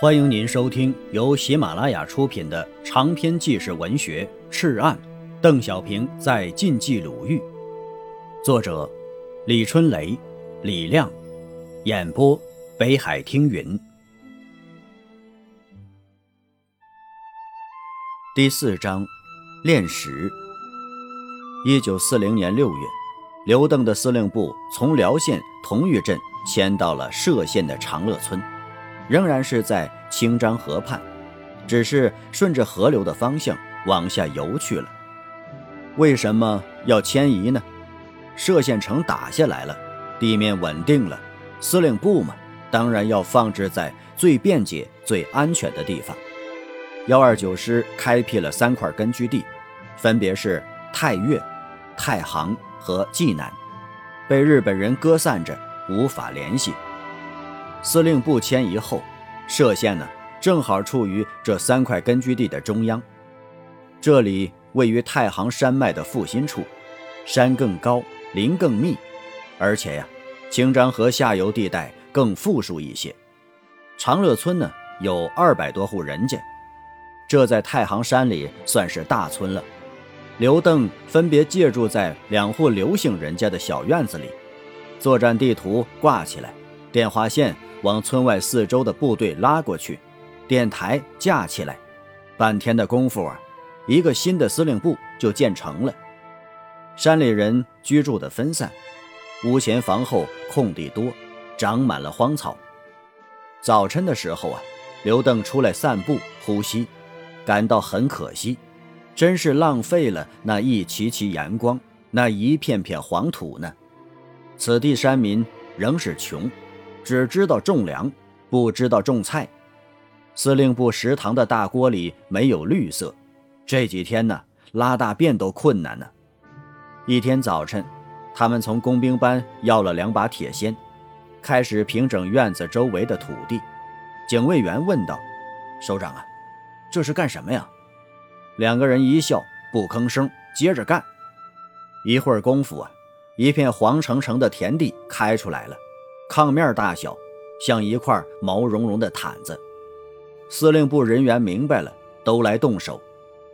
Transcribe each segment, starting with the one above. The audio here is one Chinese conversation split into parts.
欢迎您收听由喜马拉雅出品的长篇纪实文学《赤案》，邓小平在晋冀鲁豫，作者李春雷、李亮，演播北海听云。第四章，炼石。一九四零年六月，刘邓的司令部从辽县同玉镇迁到了歙县的长乐村。仍然是在清漳河畔，只是顺着河流的方向往下游去了。为什么要迁移呢？歙县城打下来了，地面稳定了，司令部嘛，当然要放置在最便捷、最安全的地方。幺二九师开辟了三块根据地，分别是太岳、太行和济南，被日本人割散着，无法联系。司令部迁移后，歙县呢正好处于这三块根据地的中央。这里位于太行山脉的腹心处，山更高，林更密，而且呀，清漳河下游地带更富庶一些。长乐村呢有二百多户人家，这在太行山里算是大村了。刘邓分别借住在两户刘姓人家的小院子里，作战地图挂起来，电话线。往村外四周的部队拉过去，电台架起来，半天的功夫啊，一个新的司令部就建成了。山里人居住的分散，屋前房后空地多，长满了荒草。早晨的时候啊，刘邓出来散步呼吸，感到很可惜，真是浪费了那一齐齐阳光，那一片片黄土呢。此地山民仍是穷。只知道种粮，不知道种菜。司令部食堂的大锅里没有绿色，这几天呢，拉大便都困难呢。一天早晨，他们从工兵班要了两把铁锨，开始平整院子周围的土地。警卫员问道：“首长啊，这是干什么呀？”两个人一笑，不吭声，接着干。一会儿功夫啊，一片黄澄澄的田地开出来了。炕面大小，像一块毛茸茸的毯子。司令部人员明白了，都来动手。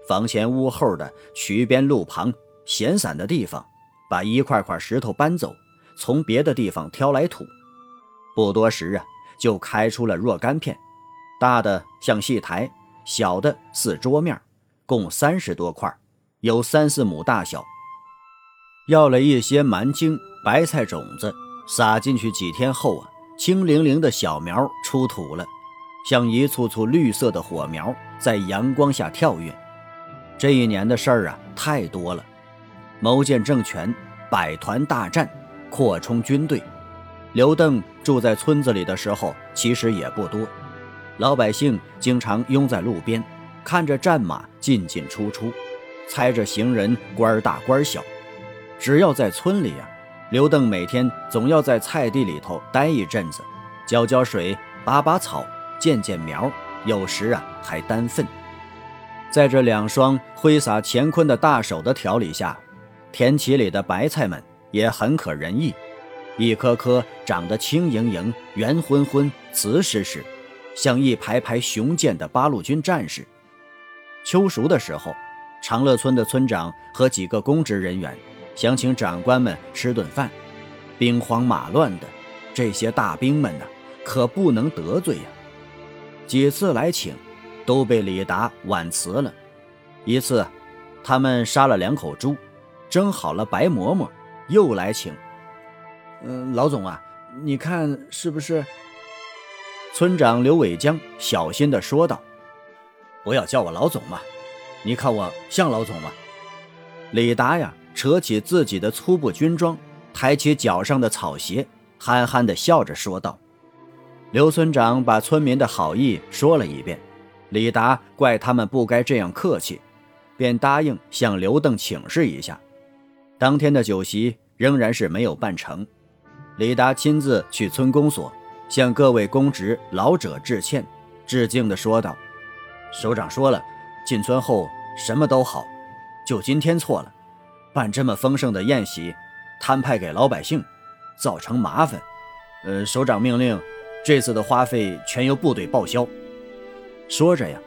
房前屋后的渠边路旁闲散的地方，把一块块石头搬走，从别的地方挑来土。不多时啊，就开出了若干片，大的像戏台，小的似桌面，共三十多块，有三四亩大小。要了一些蛮荆、白菜种子。撒进去几天后啊，青灵灵的小苗出土了，像一簇簇绿色的火苗在阳光下跳跃。这一年的事儿啊，太多了：谋建政权、百团大战、扩充军队。刘邓住在村子里的时候，其实也不多。老百姓经常拥在路边，看着战马进进出出，猜着行人官大官小。只要在村里啊。刘邓每天总要在菜地里头待一阵子，浇浇水、拔拔草、见见苗，有时啊还担粪。在这两双挥洒乾坤的大手的调理下，田畦里的白菜们也很可人意，一颗颗长得轻盈盈、圆浑浑、瓷实实，像一排排雄健的八路军战士。秋熟的时候，长乐村的村长和几个公职人员。想请长官们吃顿饭，兵荒马乱的这些大兵们呢，可不能得罪呀。几次来请，都被李达婉辞了。一次，他们杀了两口猪，蒸好了白馍馍，又来请。嗯，老总啊，你看是不是？村长刘伟江小心地说道：“不要叫我老总嘛，你看我像老总吗？”李达呀。扯起自己的粗布军装，抬起脚上的草鞋，憨憨地笑着说道：“刘村长把村民的好意说了一遍，李达怪他们不该这样客气，便答应向刘邓请示一下。当天的酒席仍然是没有办成，李达亲自去村公所，向各位公职老者致歉，致敬地说道：‘首长说了，进村后什么都好，就今天错了。’”办这么丰盛的宴席，摊派给老百姓，造成麻烦。呃，首长命令，这次的花费全由部队报销，说着呀，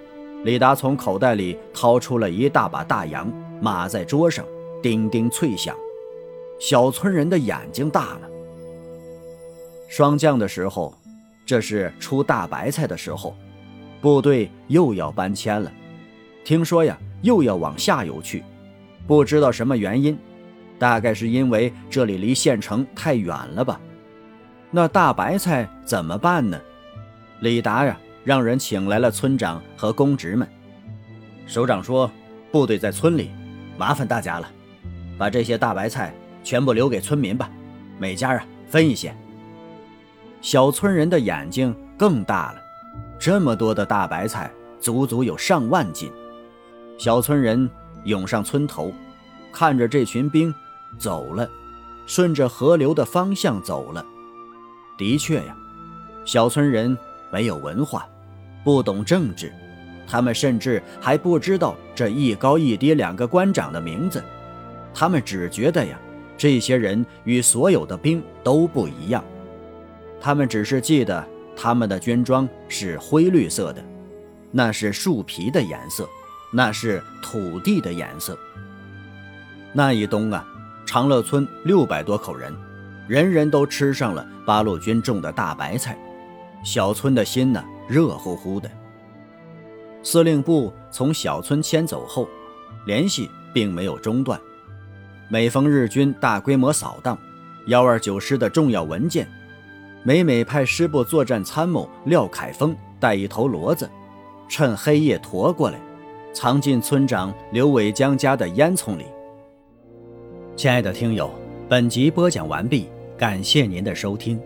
李达从口袋里掏出了一大把大洋，码在桌上，叮叮脆响。小村人的眼睛大了。霜降的时候，这是出大白菜的时候，部队又要搬迁了。听说呀，又要往下游去，不知道什么原因，大概是因为这里离县城太远了吧？那大白菜怎么办呢？李达呀，让人请来了村长和公职们。首长说：“部队在村里，麻烦大家了，把这些大白菜。”全部留给村民吧，每家啊分一些。小村人的眼睛更大了，这么多的大白菜，足足有上万斤。小村人涌上村头，看着这群兵走了，顺着河流的方向走了。的确呀，小村人没有文化，不懂政治，他们甚至还不知道这一高一低两个官长的名字，他们只觉得呀。这些人与所有的兵都不一样，他们只是记得他们的军装是灰绿色的，那是树皮的颜色，那是土地的颜色。那一冬啊，长乐村六百多口人，人人都吃上了八路军种的大白菜，小村的心呢热乎乎的。司令部从小村迁走后，联系并没有中断。每逢日军大规模扫荡，幺二九师的重要文件，每每派师部作战参谋廖凯峰带一头骡子，趁黑夜驮过来，藏进村长刘伟江家的烟囱里。亲爱的听友，本集播讲完毕，感谢您的收听。